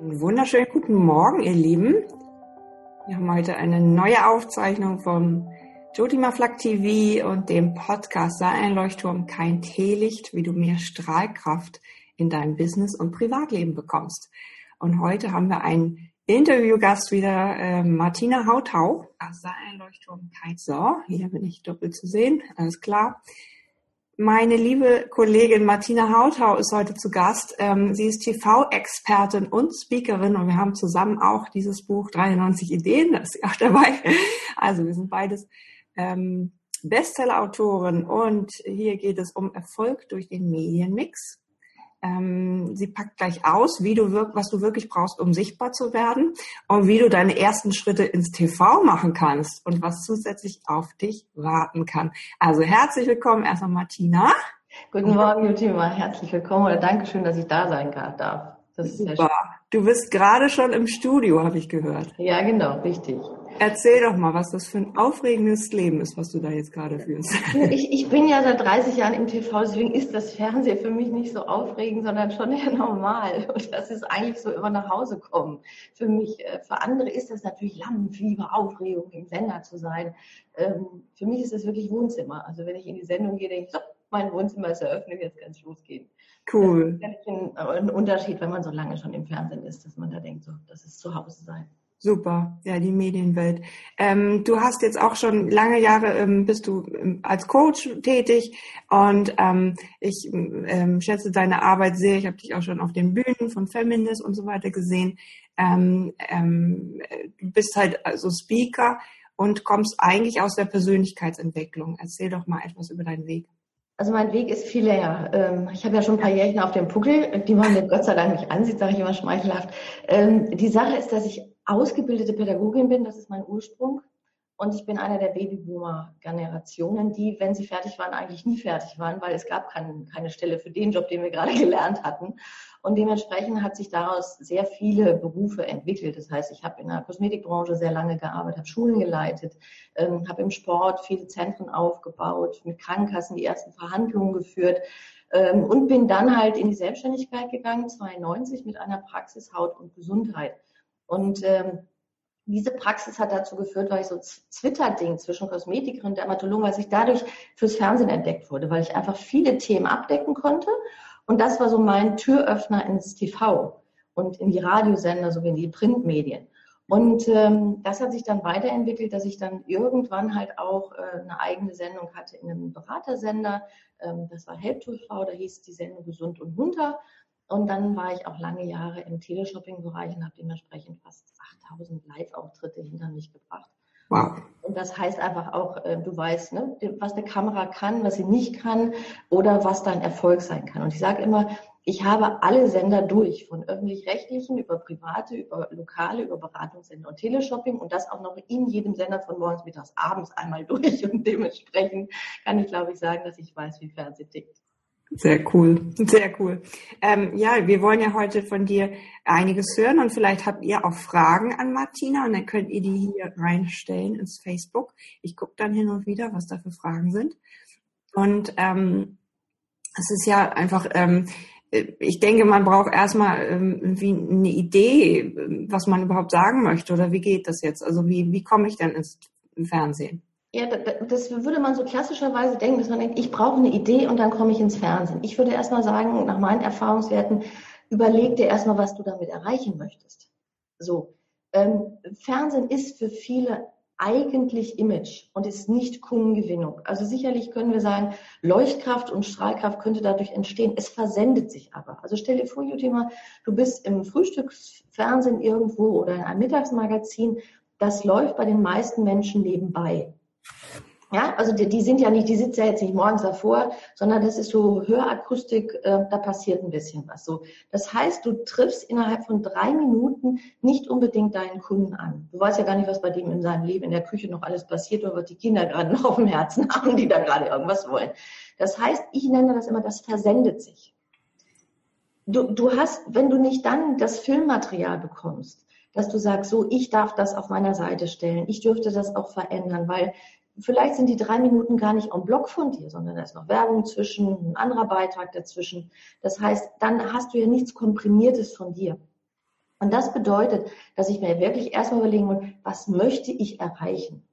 Einen wunderschönen guten Morgen, ihr Lieben. Wir haben heute eine neue Aufzeichnung vom Jotima Flak TV und dem Podcast Sei ein Leuchtturm, kein Teelicht, wie du mehr Strahlkraft in deinem Business und Privatleben bekommst. Und heute haben wir einen Interviewgast wieder, äh, Martina Hautau. Sei ein Leuchtturm, kein So. Hier bin ich doppelt zu sehen, alles klar. Meine liebe Kollegin Martina Hautau ist heute zu Gast. Ähm, sie ist TV-Expertin und Speakerin und wir haben zusammen auch dieses Buch 93 Ideen, da ist sie auch dabei. Also wir sind beides ähm, Bestseller-Autoren und hier geht es um Erfolg durch den Medienmix. Ähm, sie packt gleich aus, wie du wirk was du wirklich brauchst, um sichtbar zu werden und wie du deine ersten Schritte ins TV machen kannst und was zusätzlich auf dich warten kann. Also herzlich willkommen erstmal Martina. Guten Morgen, Jutima. Herzlich willkommen oder Dankeschön, dass ich da sein darf. Das ist Super. Du bist gerade schon im Studio, habe ich gehört. Ja, genau, richtig. Erzähl doch mal, was das für ein aufregendes Leben ist, was du da jetzt gerade führst. Ich, ich bin ja seit 30 Jahren im TV, deswegen ist das Fernsehen für mich nicht so aufregend, sondern schon eher normal. Und das ist eigentlich so immer nach Hause kommen. Für mich, äh, für andere ist das natürlich Lampenfieber, Aufregung, im Sender zu sein. Ähm, für mich ist das wirklich Wohnzimmer. Also wenn ich in die Sendung gehe, denke ich, so, mein Wohnzimmer ist eröffnet, jetzt kann es losgehen. Cool. Das ist ein, ein Unterschied, wenn man so lange schon im Fernsehen ist, dass man da denkt, so, das ist zu Hause sein. Super, ja, die Medienwelt. Ähm, du hast jetzt auch schon lange Jahre, ähm, bist du ähm, als Coach tätig und ähm, ich ähm, schätze deine Arbeit sehr. Ich habe dich auch schon auf den Bühnen von Feminist und so weiter gesehen. Ähm, du bist halt also Speaker und kommst eigentlich aus der Persönlichkeitsentwicklung. Erzähl doch mal etwas über deinen Weg. Also mein Weg ist viel länger. Ich habe ja schon ein paar Jährchen auf dem Puckel, die man mir Gott sei Dank nicht ansieht, sage ich immer schmeichelhaft. Die Sache ist, dass ich ausgebildete Pädagogin bin, das ist mein Ursprung. Und ich bin einer der Babyboomer-Generationen, die, wenn sie fertig waren, eigentlich nie fertig waren, weil es gab kein, keine Stelle für den Job, den wir gerade gelernt hatten. Und dementsprechend hat sich daraus sehr viele Berufe entwickelt. Das heißt, ich habe in der Kosmetikbranche sehr lange gearbeitet, habe Schulen geleitet, ähm, habe im Sport viele Zentren aufgebaut, mit Krankenkassen die ersten Verhandlungen geführt ähm, und bin dann halt in die Selbstständigkeit gegangen, 92 mit einer Praxis Haut und Gesundheit. Und ähm, diese Praxis hat dazu geführt, weil ich so Twitter-Ding zwischen Kosmetikerin und Dermatologen, weil ich dadurch fürs Fernsehen entdeckt wurde, weil ich einfach viele Themen abdecken konnte. Und das war so mein Türöffner ins TV und in die Radiosender sowie in die Printmedien. Und ähm, das hat sich dann weiterentwickelt, dass ich dann irgendwann halt auch äh, eine eigene Sendung hatte in einem Beratersender. Ähm, das war Help TV, da hieß die Sendung Gesund und Munter. Und dann war ich auch lange Jahre im Teleshopping-Bereich und habe dementsprechend fast 8000 Live-Auftritte hinter mich gebracht. Wow. Und das heißt einfach auch, äh, du weißt, ne, was eine Kamera kann, was sie nicht kann oder was dein Erfolg sein kann. Und ich sage immer, ich habe alle Sender durch, von öffentlich-rechtlichen über private, über lokale, über Beratungssender und Teleshopping und das auch noch in jedem Sender von morgens, mittags, abends einmal durch. Und dementsprechend kann ich, glaube ich, sagen, dass ich weiß, wie Fernsehen tickt. Sehr cool, sehr cool. Ähm, ja, wir wollen ja heute von dir einiges hören und vielleicht habt ihr auch Fragen an Martina und dann könnt ihr die hier reinstellen ins Facebook. Ich gucke dann hin und wieder, was da für Fragen sind. Und ähm, es ist ja einfach, ähm, ich denke, man braucht erstmal ähm, irgendwie eine Idee, was man überhaupt sagen möchte oder wie geht das jetzt? Also wie, wie komme ich denn ins Fernsehen? Ja, das würde man so klassischerweise denken, dass man denkt, ich brauche eine Idee und dann komme ich ins Fernsehen. Ich würde erstmal sagen, nach meinen Erfahrungswerten, überleg dir erstmal, was du damit erreichen möchtest. So. Ähm, Fernsehen ist für viele eigentlich Image und ist nicht Kundengewinnung. Also sicherlich können wir sagen, Leuchtkraft und Strahlkraft könnte dadurch entstehen. Es versendet sich aber. Also stell dir vor, Jutima, du bist im Frühstücksfernsehen irgendwo oder in einem Mittagsmagazin. Das läuft bei den meisten Menschen nebenbei. Ja, also die, die, sind ja nicht, die sitzt ja jetzt nicht morgens davor, sondern das ist so Hörakustik, äh, da passiert ein bisschen was. So, das heißt, du triffst innerhalb von drei Minuten nicht unbedingt deinen Kunden an. Du weißt ja gar nicht, was bei dem in seinem Leben in der Küche noch alles passiert oder was die Kinder gerade noch auf dem Herzen haben, die da gerade irgendwas wollen. Das heißt, ich nenne das immer, das versendet sich. Du, du hast, wenn du nicht dann das Filmmaterial bekommst, dass du sagst, so, ich darf das auf meiner Seite stellen, ich dürfte das auch verändern, weil vielleicht sind die drei Minuten gar nicht am Block von dir, sondern da ist noch Werbung zwischen, ein anderer Beitrag dazwischen. Das heißt, dann hast du ja nichts Komprimiertes von dir. Und das bedeutet, dass ich mir wirklich erstmal überlegen muss, was möchte ich erreichen?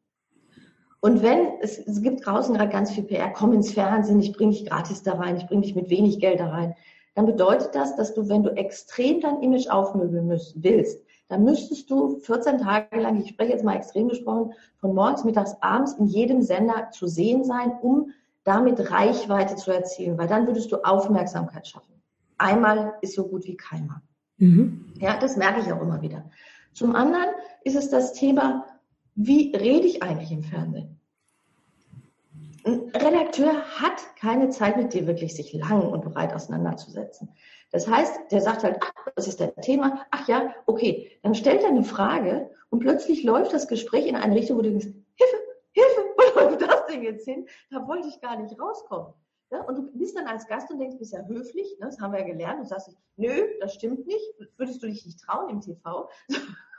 Und wenn, es, es gibt draußen gerade ganz viel PR, komm ins Fernsehen, ich bringe dich gratis da rein, ich bringe dich mit wenig Geld da rein, dann bedeutet das, dass du, wenn du extrem dein Image aufmöbeln willst, dann müsstest du 14 Tage lang, ich spreche jetzt mal extrem gesprochen, von morgens, mittags, abends in jedem Sender zu sehen sein, um damit Reichweite zu erzielen, weil dann würdest du Aufmerksamkeit schaffen. Einmal ist so gut wie keinmal. Mhm. Ja, das merke ich auch immer wieder. Zum anderen ist es das Thema, wie rede ich eigentlich im Fernsehen? Ein Redakteur hat keine Zeit mit dir wirklich sich lang und breit auseinanderzusetzen. Das heißt, der sagt halt, ach, was ist dein Thema? Ach ja, okay. Dann stellt er eine Frage und plötzlich läuft das Gespräch in eine Richtung, wo du denkst, Hilfe, Hilfe, wo läuft das Ding jetzt hin? Da wollte ich gar nicht rauskommen. Ja, und du bist dann als Gast und denkst, bist ja höflich, ne, das haben wir ja gelernt, und sagst, nö, das stimmt nicht, würdest du dich nicht trauen im TV,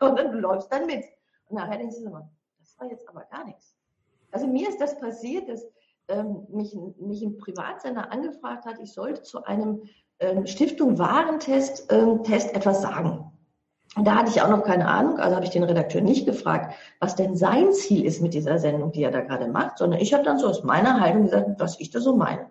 sondern du läufst dann mit. Und nachher denkst du immer, das war jetzt aber gar nichts. Also mir ist das passiert, dass ähm, mich, mich ein Privatsender angefragt hat, ich sollte zu einem Stiftung Warentest ähm, Test etwas sagen. Und da hatte ich auch noch keine Ahnung, also habe ich den Redakteur nicht gefragt, was denn sein Ziel ist mit dieser Sendung, die er da gerade macht, sondern ich habe dann so aus meiner Haltung gesagt, was ich da so meine.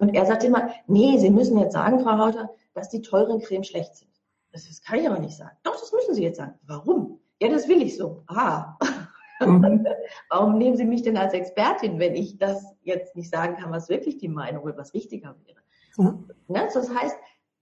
Und er sagte immer, nee, Sie müssen jetzt sagen, Frau Hauter, dass die teuren Cremes schlecht sind. Das, das kann ich aber nicht sagen. Doch, das müssen Sie jetzt sagen. Warum? Ja, das will ich so. Ah. Mhm. Warum nehmen Sie mich denn als Expertin, wenn ich das jetzt nicht sagen kann, was wirklich die Meinung oder was wichtiger wäre? Mhm. Ne? Das heißt,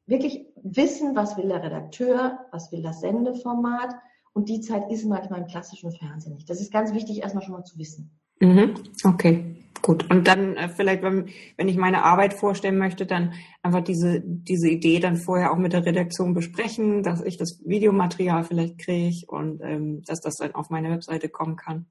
wirklich wissen, was will der Redakteur, was will das Sendeformat. Und die Zeit ist manchmal im klassischen Fernsehen nicht. Das ist ganz wichtig, erstmal schon mal zu wissen. Mhm. Okay, gut. Und dann äh, vielleicht, wenn, wenn ich meine Arbeit vorstellen möchte, dann einfach diese, diese Idee dann vorher auch mit der Redaktion besprechen, dass ich das Videomaterial vielleicht kriege und ähm, dass das dann auf meine Webseite kommen kann.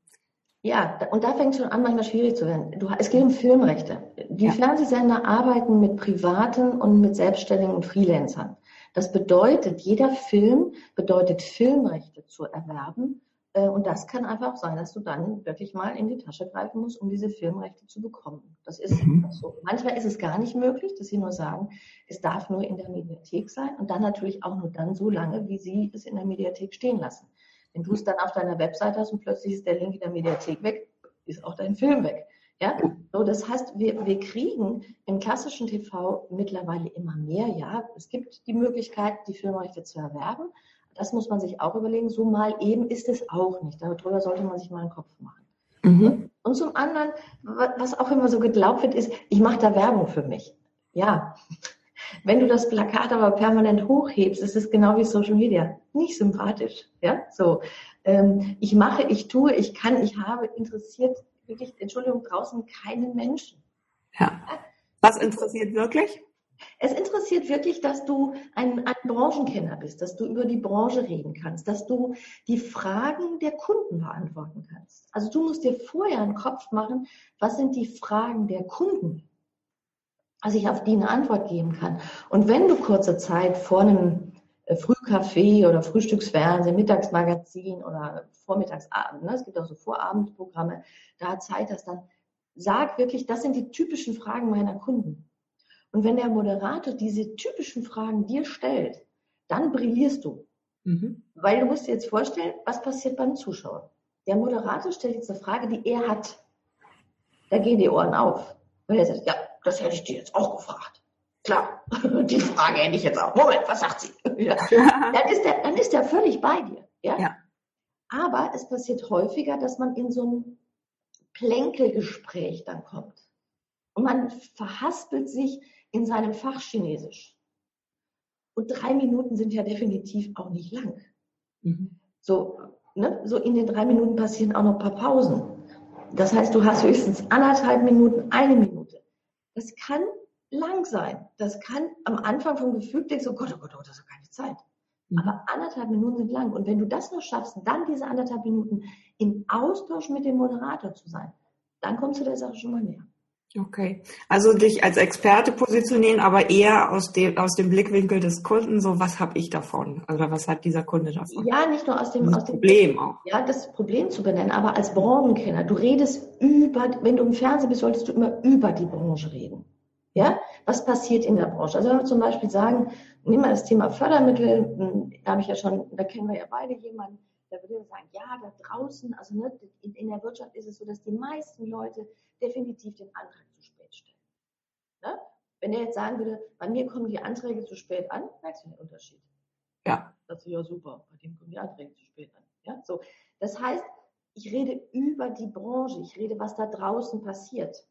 Ja, und da fängt es schon an, manchmal schwierig zu werden. Du, es geht um Filmrechte. Die ja. Fernsehsender arbeiten mit Privaten und mit Selbstständigen und Freelancern. Das bedeutet, jeder Film bedeutet Filmrechte zu erwerben äh, und das kann einfach sein, dass du dann wirklich mal in die Tasche greifen musst, um diese Filmrechte zu bekommen. Das ist mhm. so. Manchmal ist es gar nicht möglich, dass sie nur sagen, es darf nur in der Mediathek sein und dann natürlich auch nur dann so lange, wie sie es in der Mediathek stehen lassen. Wenn du es dann auf deiner Website hast und plötzlich ist der Link in der Mediathek weg, ist auch dein Film weg. Ja, so das heißt, wir, wir kriegen im klassischen TV mittlerweile immer mehr. Ja, es gibt die Möglichkeit, die Filmrechte zu erwerben, das muss man sich auch überlegen. So mal eben ist es auch nicht. Darüber sollte man sich mal einen Kopf machen. Mhm. Und zum anderen, was auch immer so geglaubt wird, ist, ich mache da Werbung für mich. Ja, wenn du das Plakat aber permanent hochhebst, ist es genau wie Social Media. Nicht sympathisch. Ja, so. Ähm, ich mache, ich tue, ich kann, ich habe, interessiert wirklich, Entschuldigung, draußen keinen Menschen. Ja. Was interessiert wirklich? Es interessiert wirklich, dass du ein, ein, Branchenkenner bist, dass du über die Branche reden kannst, dass du die Fragen der Kunden beantworten kannst. Also du musst dir vorher einen Kopf machen, was sind die Fragen der Kunden, dass ich auf die eine Antwort geben kann. Und wenn du kurze Zeit vor einem äh, Frühcafé oder Frühstücksfernsehen, Mittagsmagazin oder Vormittagsabend, ne, es gibt auch so Vorabendprogramme, da Zeit hast, dann sag wirklich, das sind die typischen Fragen meiner Kunden. Und wenn der Moderator diese typischen Fragen dir stellt, dann brillierst du. Mhm. Weil du musst dir jetzt vorstellen, was passiert beim Zuschauer. Der Moderator stellt jetzt eine Frage, die er hat. Da gehen die Ohren auf. Weil er sagt, ja, das hätte ich dir jetzt auch gefragt. Klar, die Frage hätte ich jetzt auch. Moment, was sagt sie? Ja. Dann, ist der, dann ist er völlig bei dir. Ja? ja? Aber es passiert häufiger, dass man in so ein Plänkelgespräch dann kommt. Und man verhaspelt sich in seinem Fach Chinesisch. Und drei Minuten sind ja definitiv auch nicht lang. Mhm. So, ne, so in den drei Minuten passieren auch noch ein paar Pausen. Das heißt, du hast höchstens anderthalb Minuten, eine Minute. Das kann lang sein. Das kann am Anfang vom Gefühl denkst du, oh Gott, oh Gott, oh, das ist doch keine Zeit. Mhm. Aber anderthalb Minuten sind lang. Und wenn du das noch schaffst, dann diese anderthalb Minuten im Austausch mit dem Moderator zu sein, dann kommst du der Sache schon mal näher. Okay. Also dich als Experte positionieren, aber eher aus dem, aus dem Blickwinkel des Kunden, so was habe ich davon? Oder was hat dieser Kunde davon? Ja, nicht nur aus dem, aus dem Problem auch. Ja, das Problem zu benennen, aber als Branchenkenner. Du redest über, wenn du im Fernsehen bist, solltest du immer über die Branche reden. Ja, was passiert in der Branche? Also wenn wir zum Beispiel sagen, nehmen wir das Thema Fördermittel, hm, da habe ich ja schon, da kennen wir ja beide jemanden, der würde sagen, ja, da draußen, also ne, in, in, der Wirtschaft ist es so, dass die meisten Leute definitiv den Antrag zu spät stellen. Ne? Wenn er jetzt sagen würde, bei mir kommen die Anträge zu spät an, merkst du den Unterschied. Ja. Das ist ja super, bei dem kommen die Anträge zu spät an. Ja, so. Das heißt, ich rede über die Branche, ich rede, was da draußen passiert.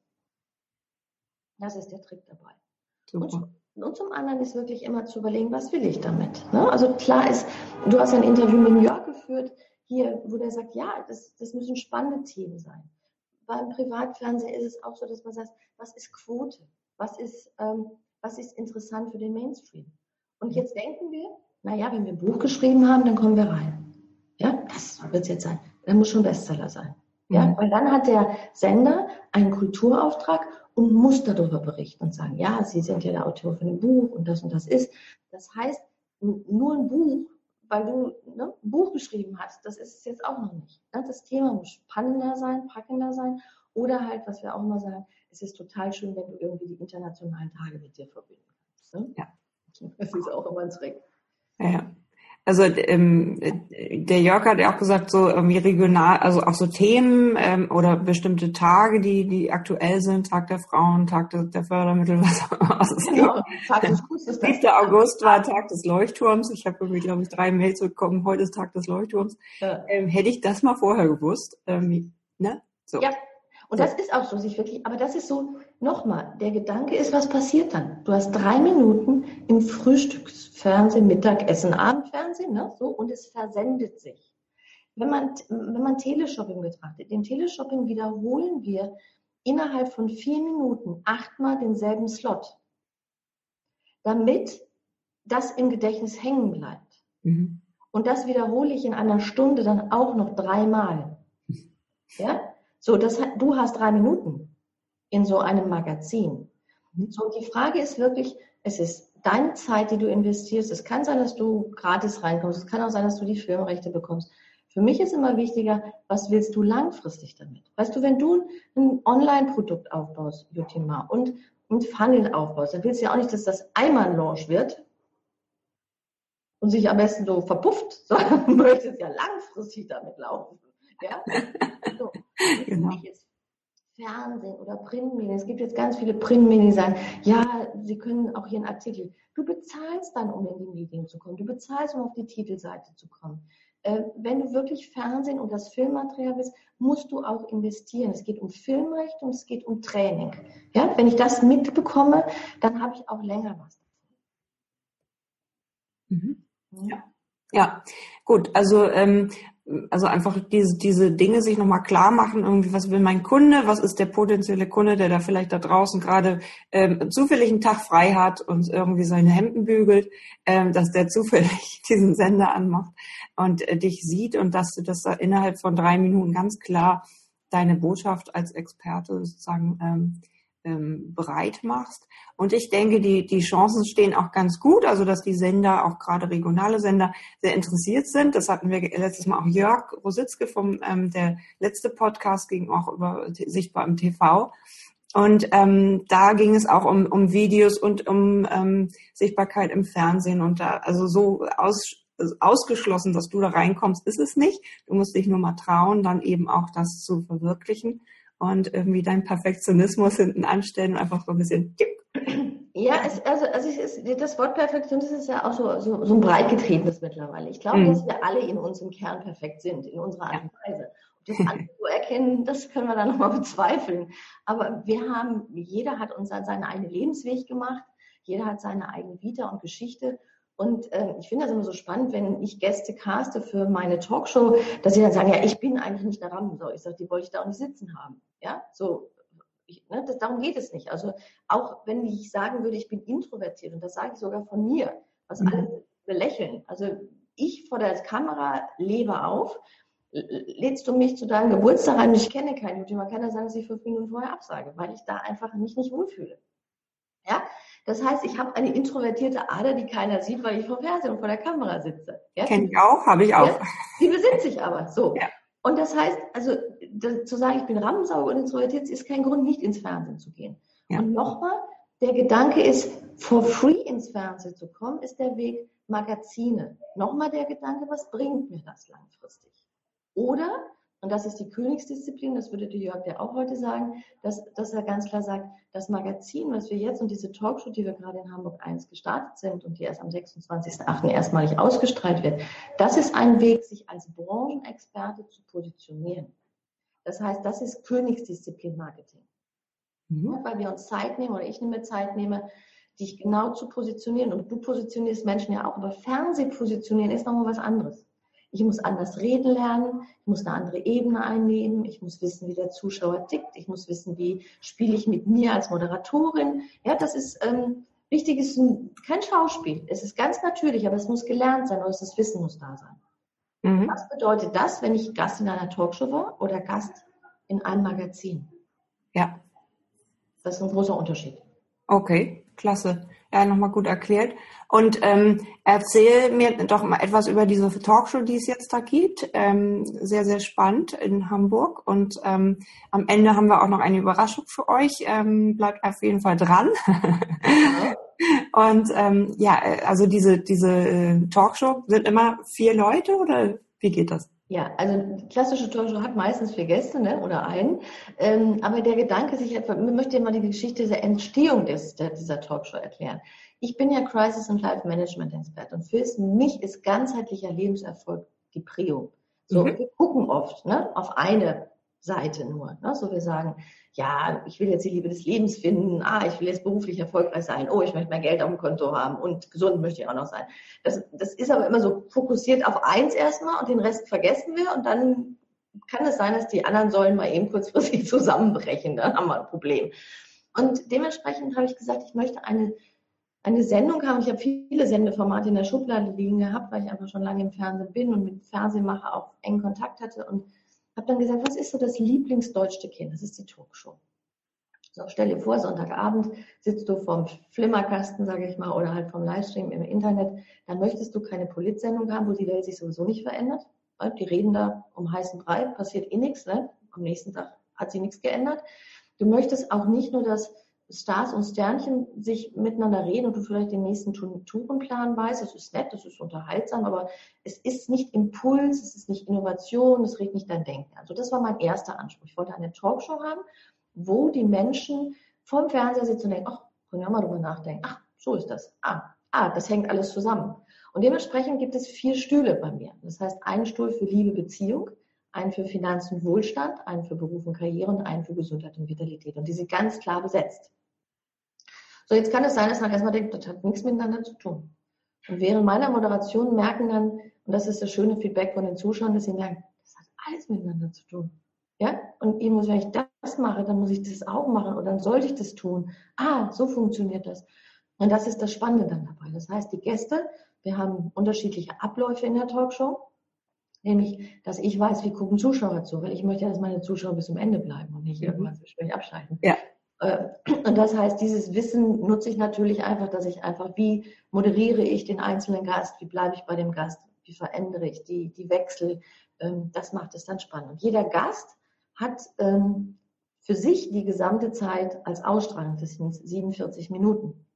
Das ist der Trick dabei. Und, und, zum anderen ist wirklich immer zu überlegen, was will ich damit? Ne? Also klar ist, du hast ein Interview mit York geführt, hier, wo der sagt, ja, das, das müssen spannende Themen sein. Beim Privatfernsehen ist es auch so, dass man sagt, was ist Quote? Was ist, ähm, was ist interessant für den Mainstream? Und jetzt denken wir, naja, wenn wir ein Buch geschrieben haben, dann kommen wir rein. Ja, das wird es jetzt sein. Dann muss schon Bestseller sein. Ja, mhm. weil dann hat der Sender einen Kulturauftrag und muss darüber berichten und sagen, ja, Sie sind ja der Autor von dem Buch und das und das ist. Das heißt, nur ein Buch, weil du ne, ein Buch geschrieben hast, das ist es jetzt auch noch nicht. Ne? Das Thema muss spannender sein, packender sein oder halt, was wir auch immer sagen, es ist total schön, wenn du irgendwie die internationalen Tage mit dir verbinden kannst. Ne? Ja. Das ist auch immer ein Trick. Ja. Also ähm, der Jörg hat ja auch gesagt, so irgendwie regional, also auch so Themen ähm, oder bestimmte Tage, die die aktuell sind, Tag der Frauen, Tag der, der Fördermittel, was auch immer. Genau, Tag des Gutes. 7. August war Tag des Leuchtturms. Ich habe irgendwie, glaube ich, drei Mails bekommen, heute ist Tag des Leuchtturms. Ja. Ähm, hätte ich das mal vorher gewusst, ähm, ne? So. Ja, und das ist auch so, sich wirklich, aber das ist so, nochmal, der Gedanke ist, was passiert dann? Du hast drei Minuten im Frühstücksfernsehen, Mittagessen, Abendfernsehen, ne, so, und es versendet sich. Wenn man, wenn man Teleshopping betrachtet, im Teleshopping wiederholen wir innerhalb von vier Minuten achtmal denselben Slot, damit das im Gedächtnis hängen bleibt. Mhm. Und das wiederhole ich in einer Stunde dann auch noch dreimal. Ja? So, das, du hast drei Minuten in so einem Magazin. Mhm. So, die Frage ist wirklich, es ist deine Zeit, die du investierst. Es kann sein, dass du gratis reinkommst. Es kann auch sein, dass du die Filmrechte bekommst. Für mich ist immer wichtiger, was willst du langfristig damit? Weißt du, wenn du ein Online-Produkt aufbaust, Jutima, und ein Funnel aufbaust, dann willst du ja auch nicht, dass das einmal ein Launch wird und sich am besten so verpufft, sondern du möchtest ja langfristig damit laufen. Ja? So. Genau. Ist Fernsehen oder Printmedien. Es gibt jetzt ganz viele Printmedien, die sagen, ja, sie können auch hier einen Artikel. Du bezahlst dann, um in die Medien zu kommen. Du bezahlst, um auf die Titelseite zu kommen. Äh, wenn du wirklich Fernsehen und das Filmmaterial bist, musst du auch investieren. Es geht um Filmrecht und es geht um Training. Ja, wenn ich das mitbekomme, dann habe ich auch länger was. Mhm. Ja. Ja, gut. Also ähm, also einfach diese, diese Dinge sich nochmal klar machen, irgendwie, was will mein Kunde, was ist der potenzielle Kunde, der da vielleicht da draußen gerade ähm, zufällig einen Tag frei hat und irgendwie seine Hemden bügelt, ähm, dass der zufällig diesen Sender anmacht und äh, dich sieht und dass du das da innerhalb von drei Minuten ganz klar deine Botschaft als Experte sozusagen ähm, ähm, bereit machst. Und ich denke, die, die Chancen stehen auch ganz gut, also dass die Sender, auch gerade regionale Sender, sehr interessiert sind. Das hatten wir letztes Mal auch Jörg Rositzke vom, ähm, der letzte Podcast ging auch über sichtbar im TV. Und ähm, da ging es auch um, um Videos und um ähm, Sichtbarkeit im Fernsehen und da, also so aus, ausgeschlossen, dass du da reinkommst, ist es nicht. Du musst dich nur mal trauen, dann eben auch das zu verwirklichen und irgendwie deinen Perfektionismus hinten anstellen und einfach so ein bisschen. Ja, es, also, also ist, das Wort Perfektionismus ist ja auch so, so, so ein breit getretenes mittlerweile. Ich glaube, mhm. dass wir alle in unserem Kern perfekt sind, in unserer Art und Weise. Und das andere zu erkennen, das können wir dann nochmal bezweifeln. Aber wir haben, jeder hat uns seinen eigenen Lebensweg gemacht, jeder hat seine eigene Vita und Geschichte. Und äh, ich finde das immer so spannend, wenn ich Gäste caste für meine Talkshow, dass sie dann sagen, ja, ich bin eigentlich nicht der Rampensau. Ich sage, die wollte ich da auch nicht sitzen haben. Ja, so, ich, ne, das, darum geht es nicht. Also auch wenn ich sagen würde, ich bin introvertiert, und das sage ich sogar von mir, was mhm. alle belächeln. Also ich vor der Kamera lebe auf. Lädst du mich zu deinem Geburtstag ein? Ich kenne keinen YouTuber. Kann er sagen, dass ich fünf Minuten vorher absage, weil ich da einfach mich nicht wohlfühle. Ja, das heißt, ich habe eine introvertierte Ader, die keiner sieht, weil ich vor Fernsehen und vor der Kamera sitze. Ja? Kenne ich auch, habe ich auch. Ja? Die besitzt sich aber so. Ja. Und das heißt, also das, zu sagen, ich bin Rammensauger und introvertiert, ist kein Grund, nicht ins Fernsehen zu gehen. Ja. Und nochmal, der Gedanke ist, for free ins Fernsehen zu kommen, ist der Weg Magazine. Nochmal der Gedanke, was bringt mir das langfristig? Oder, und das ist die Königsdisziplin, das würde der Jörg ja auch heute sagen, dass, dass er ganz klar sagt, das Magazin, was wir jetzt und diese Talkshow, die wir gerade in Hamburg 1 gestartet sind und die erst am 26.08. erstmalig ausgestrahlt wird, das ist ein Weg, sich als Branchenexperte zu positionieren. Das heißt, das ist Königsdisziplin Marketing. Mhm. Ja, weil wir uns Zeit nehmen oder ich nehme Zeit nehme, dich genau zu positionieren. Und du positionierst Menschen ja auch, aber Fernseh positionieren ist nochmal was anderes. Ich muss anders reden lernen, ich muss eine andere Ebene einnehmen, ich muss wissen, wie der Zuschauer tickt, ich muss wissen, wie spiele ich mit mir als Moderatorin. Ja, das ist ähm, wichtig, ist ein, kein Schauspiel. Es ist ganz natürlich, aber es muss gelernt sein oder das Wissen muss da sein. Mhm. Was bedeutet das, wenn ich Gast in einer Talkshow war oder Gast in einem Magazin? Ja. Das ist ein großer Unterschied. Okay, klasse. Ja, nochmal gut erklärt. Und ähm, erzähl mir doch mal etwas über diese Talkshow, die es jetzt da gibt. Ähm, sehr, sehr spannend in Hamburg. Und ähm, am Ende haben wir auch noch eine Überraschung für euch. Ähm, bleibt auf jeden Fall dran. Und ähm, ja, also diese, diese äh, Talkshow sind immer vier Leute oder wie geht das? Ja, also klassische Talkshow hat meistens vier Gäste ne, oder einen. Ähm, aber der Gedanke, sich etwa, ich möchte mal die Geschichte der Entstehung des, der, dieser Talkshow erklären. Ich bin ja Crisis und Life Management Expert und für mich ist ganzheitlicher Lebenserfolg die Prio. So, mhm. wir gucken oft ne, auf eine Seite nur. Ne? So wir sagen, ja, ich will jetzt die Liebe des Lebens finden, ah, ich will jetzt beruflich erfolgreich sein, oh, ich möchte mehr Geld auf dem Konto haben und gesund möchte ich auch noch sein. Das, das ist aber immer so fokussiert auf eins erstmal und den Rest vergessen wir und dann kann es sein, dass die anderen Säulen mal eben kurzfristig zusammenbrechen, dann haben wir ein Problem. Und dementsprechend habe ich gesagt, ich möchte eine, eine Sendung haben. Ich habe viele Sendeformate in der Schublade liegen gehabt, weil ich einfach schon lange im Fernsehen bin und mit Fernsehmacher auch engen Kontakt hatte und habe dann gesagt, was ist so das Lieblingsdeutschstück Kind? Das ist die Talkshow. So, stell dir vor, Sonntagabend sitzt du vorm Flimmerkasten, sage ich mal, oder halt vom Livestream im Internet. Dann möchtest du keine Politsendung haben, wo die Welt sich sowieso nicht verändert. Die reden da um heißen Brei, passiert eh nichts. Ne? Am nächsten Tag hat sich nichts geändert. Du möchtest auch nicht nur das Stars und Sternchen sich miteinander reden und du vielleicht den nächsten Tourenplan weißt. Das ist nett, das ist unterhaltsam, aber es ist nicht Impuls, es ist nicht Innovation, es regt nicht dein Denken. Also das war mein erster Anspruch. Ich wollte eine Talkshow haben, wo die Menschen vorm Fernseher sitzen und denken, ach, können wir mal drüber nachdenken. Ach, so ist das. Ah, ah, das hängt alles zusammen. Und dementsprechend gibt es vier Stühle bei mir. Das heißt, einen Stuhl für Liebe, Beziehung, einen für Finanz und Wohlstand, einen für Beruf und Karriere und einen für Gesundheit und Vitalität. Und die sind ganz klar besetzt. So, jetzt kann es sein, dass man erstmal denkt, das hat nichts miteinander zu tun. Und während meiner Moderation merken dann, und das ist das schöne Feedback von den Zuschauern, dass sie merken, das hat alles miteinander zu tun. Ja? Und ich wenn ich das mache, dann muss ich das auch machen oder dann sollte ich das tun. Ah, so funktioniert das. Und das ist das Spannende dann dabei. Das heißt, die Gäste, wir haben unterschiedliche Abläufe in der Talkshow. Nämlich, dass ich weiß, wie gucken Zuschauer zu, weil ich möchte ja, dass meine Zuschauer bis zum Ende bleiben und nicht irgendwann zwischendurch abschalten. Ja. Äh, und das heißt, dieses Wissen nutze ich natürlich einfach, dass ich einfach, wie moderiere ich den einzelnen Gast, wie bleibe ich bei dem Gast, wie verändere ich die, die Wechsel, ähm, das macht es dann spannend. Und jeder Gast hat ähm, für sich die gesamte Zeit als Ausstrahlung, das sind 47 Minuten.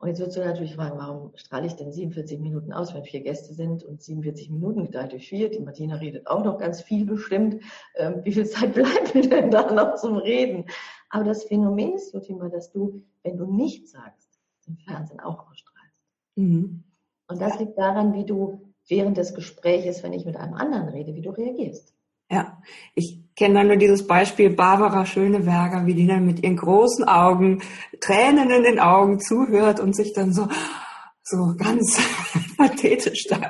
Und jetzt würdest du natürlich fragen, warum strahle ich denn 47 Minuten aus, wenn vier Gäste sind und 47 Minuten geteilt durch vier? Die Martina redet auch noch ganz viel bestimmt. Ähm, wie viel Zeit bleibt mir denn da noch zum Reden? Aber das Phänomen ist, Jotima, dass du, wenn du nichts sagst, im Fernsehen auch ausstrahlst. Mhm. Und das liegt daran, wie du während des Gespräches, wenn ich mit einem anderen rede, wie du reagierst. Ja, ich kenne dann nur dieses Beispiel Barbara Schöneberger, wie die dann mit ihren großen Augen, Tränen in den Augen zuhört und sich dann so, so ganz pathetisch da.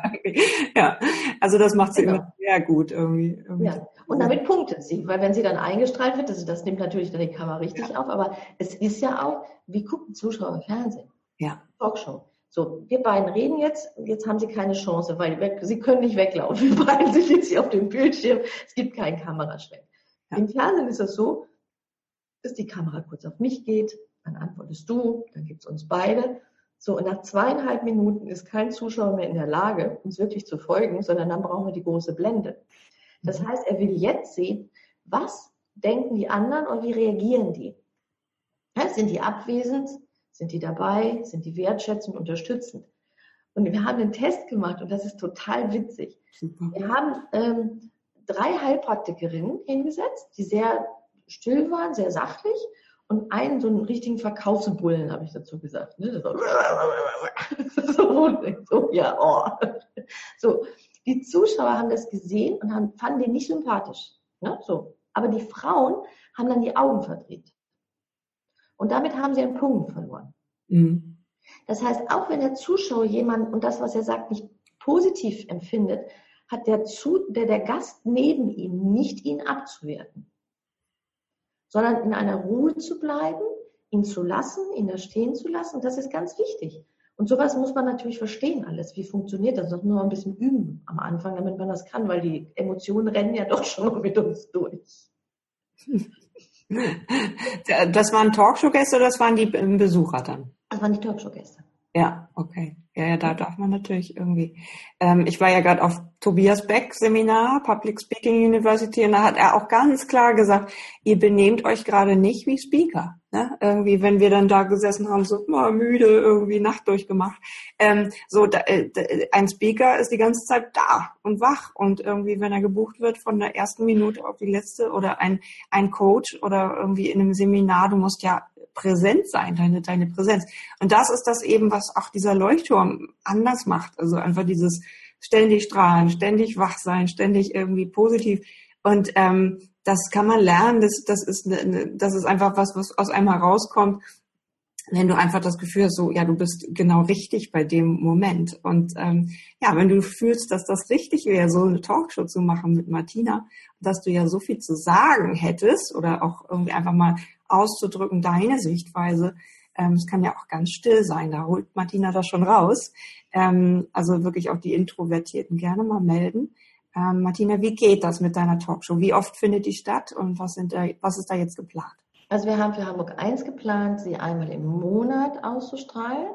Ja, also das macht sie genau. immer sehr gut irgendwie. Ja, und damit punktet sie, weil wenn sie dann eingestrahlt wird, das, das nimmt natürlich dann die Kamera richtig ja. auf, aber es ist ja auch, wie gucken Zuschauer Fernsehen? Ja. Talkshow. So, wir beiden reden jetzt, jetzt haben sie keine Chance, weil sie können nicht weglaufen. Wir beiden sind jetzt hier auf dem Bildschirm, es gibt keinen Kameraschwenk. Ja. Im Fernsehen ist es so, dass die Kamera kurz auf mich geht, dann antwortest du, dann gibt's uns beide. So, und nach zweieinhalb Minuten ist kein Zuschauer mehr in der Lage, uns wirklich zu folgen, sondern dann brauchen wir die große Blende. Das mhm. heißt, er will jetzt sehen, was denken die anderen und wie reagieren die. Ja, sind die abwesend? Sind die dabei? Sind die wertschätzend, unterstützend? Und wir haben einen Test gemacht und das ist total witzig. Super. Wir haben ähm, drei Heilpraktikerinnen hingesetzt, die sehr still waren, sehr sachlich und einen so einen richtigen Verkaufsbullen, habe ich dazu gesagt. Ne? So, so, ja, oh. So, die Zuschauer haben das gesehen und haben, fanden den nicht sympathisch. Ne? So. Aber die Frauen haben dann die Augen verdreht. Und damit haben sie einen Punkt verloren. Mhm. Das heißt, auch wenn der Zuschauer jemand und das, was er sagt, nicht positiv empfindet, hat der, Zu der, der Gast neben ihm nicht ihn abzuwerten, sondern in einer Ruhe zu bleiben, ihn zu lassen, ihn da stehen zu lassen. das ist ganz wichtig. Und sowas muss man natürlich verstehen alles. Wie funktioniert das? Das muss man ein bisschen üben am Anfang, damit man das kann, weil die Emotionen rennen ja doch schon mit uns durch. Das waren Talkshow-Gäste oder das waren die Besucher dann? Das waren die Talkshow-Gäste. Ja, okay. Ja, ja, da darf man natürlich irgendwie. Ähm, ich war ja gerade auf Tobias Beck Seminar, Public Speaking University, und da hat er auch ganz klar gesagt, ihr benehmt euch gerade nicht wie Speaker. Ne? Irgendwie, wenn wir dann da gesessen haben, so mal müde, irgendwie Nacht durchgemacht. Ähm, so, da, äh, ein Speaker ist die ganze Zeit da und wach und irgendwie, wenn er gebucht wird von der ersten Minute auf die letzte oder ein, ein Coach oder irgendwie in einem Seminar, du musst ja präsent sein, deine, deine Präsenz. Und das ist das eben, was auch dieser Leuchtturm anders macht. Also einfach dieses ständig strahlen, ständig wach sein, ständig irgendwie positiv. Und ähm, das kann man lernen. Das, das, ist, eine, das ist einfach was, was aus einem herauskommt, wenn du einfach das Gefühl hast, so, ja, du bist genau richtig bei dem Moment. Und ähm, ja, wenn du fühlst, dass das richtig wäre, so eine Talkshow zu machen mit Martina, dass du ja so viel zu sagen hättest oder auch irgendwie einfach mal auszudrücken, deine Sichtweise. Ähm, es kann ja auch ganz still sein, da holt Martina das schon raus. Ähm, also wirklich auch die Introvertierten gerne mal melden. Ähm, Martina, wie geht das mit deiner Talkshow? Wie oft findet die statt und was, sind da, was ist da jetzt geplant? Also wir haben für Hamburg 1 geplant, sie einmal im Monat auszustrahlen.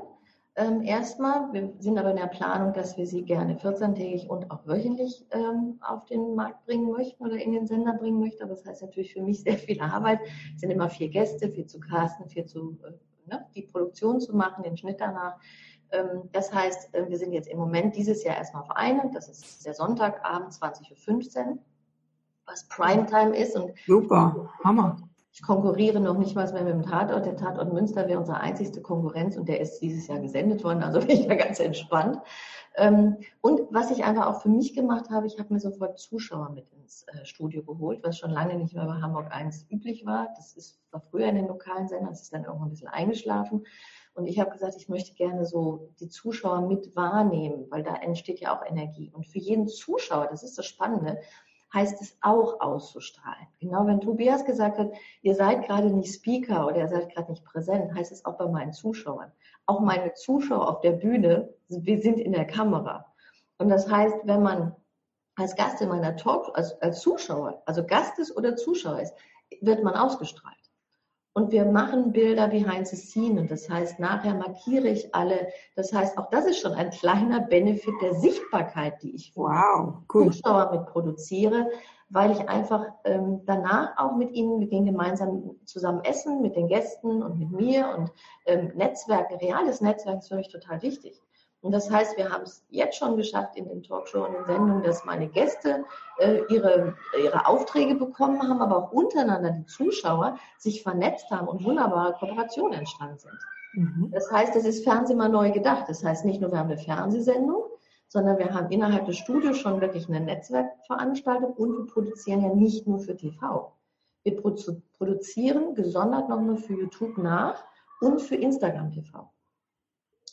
Ähm, erstmal, wir sind aber in der Planung, dass wir sie gerne 14-tägig und auch wöchentlich ähm, auf den Markt bringen möchten oder in den Sender bringen möchten. Aber das heißt natürlich für mich sehr viel Arbeit. Es sind immer vier Gäste, viel zu casten, viel zu äh, ne, die Produktion zu machen, den Schnitt danach. Ähm, das heißt, äh, wir sind jetzt im Moment dieses Jahr erstmal auf einem. Das ist der Sonntagabend 20.15 Uhr, was Primetime ist. Und Super, Hammer. Ich konkurriere noch nicht mal mehr mit dem Tatort. Der Tatort Münster wäre unsere einzigste Konkurrenz und der ist dieses Jahr gesendet worden, also bin ich da ganz entspannt. Ähm, und was ich einfach auch für mich gemacht habe, ich habe mir sofort Zuschauer mit ins äh, Studio geholt, was schon lange nicht mehr bei Hamburg 1 üblich war. Das ist, war früher in den lokalen Sendern, das ist dann irgendwann ein bisschen eingeschlafen. Und ich habe gesagt, ich möchte gerne so die Zuschauer mit wahrnehmen, weil da entsteht ja auch Energie. Und für jeden Zuschauer, das ist das Spannende, heißt es auch auszustrahlen. Genau wenn Tobias gesagt hat, ihr seid gerade nicht Speaker oder ihr seid gerade nicht präsent, heißt es auch bei meinen Zuschauern. Auch meine Zuschauer auf der Bühne, wir sind in der Kamera. Und das heißt, wenn man als Gast in meiner Talk, als, als Zuschauer, also Gast ist oder Zuschauer ist, wird man ausgestrahlt. Und wir machen Bilder behind the scene. Und das heißt, nachher markiere ich alle. Das heißt, auch das ist schon ein kleiner Benefit der Sichtbarkeit, die ich wow, cool. Zuschauer mit produziere, weil ich einfach ähm, danach auch mit ihnen, wir gehen gemeinsam zusammen essen, mit den Gästen und mit mir und ähm, Netzwerken, reales Netzwerk ist für mich total wichtig. Und das heißt, wir haben es jetzt schon geschafft in den Talkshows und den Sendungen, dass meine Gäste äh, ihre, ihre Aufträge bekommen haben, aber auch untereinander die Zuschauer sich vernetzt haben und wunderbare Kooperationen entstanden sind. Mhm. Das heißt, es ist Fernsehen mal neu gedacht. Das heißt nicht nur, wir haben eine Fernsehsendung, sondern wir haben innerhalb des Studios schon wirklich eine Netzwerkveranstaltung und wir produzieren ja nicht nur für TV. Wir produzieren gesondert nochmal für YouTube nach und für Instagram TV.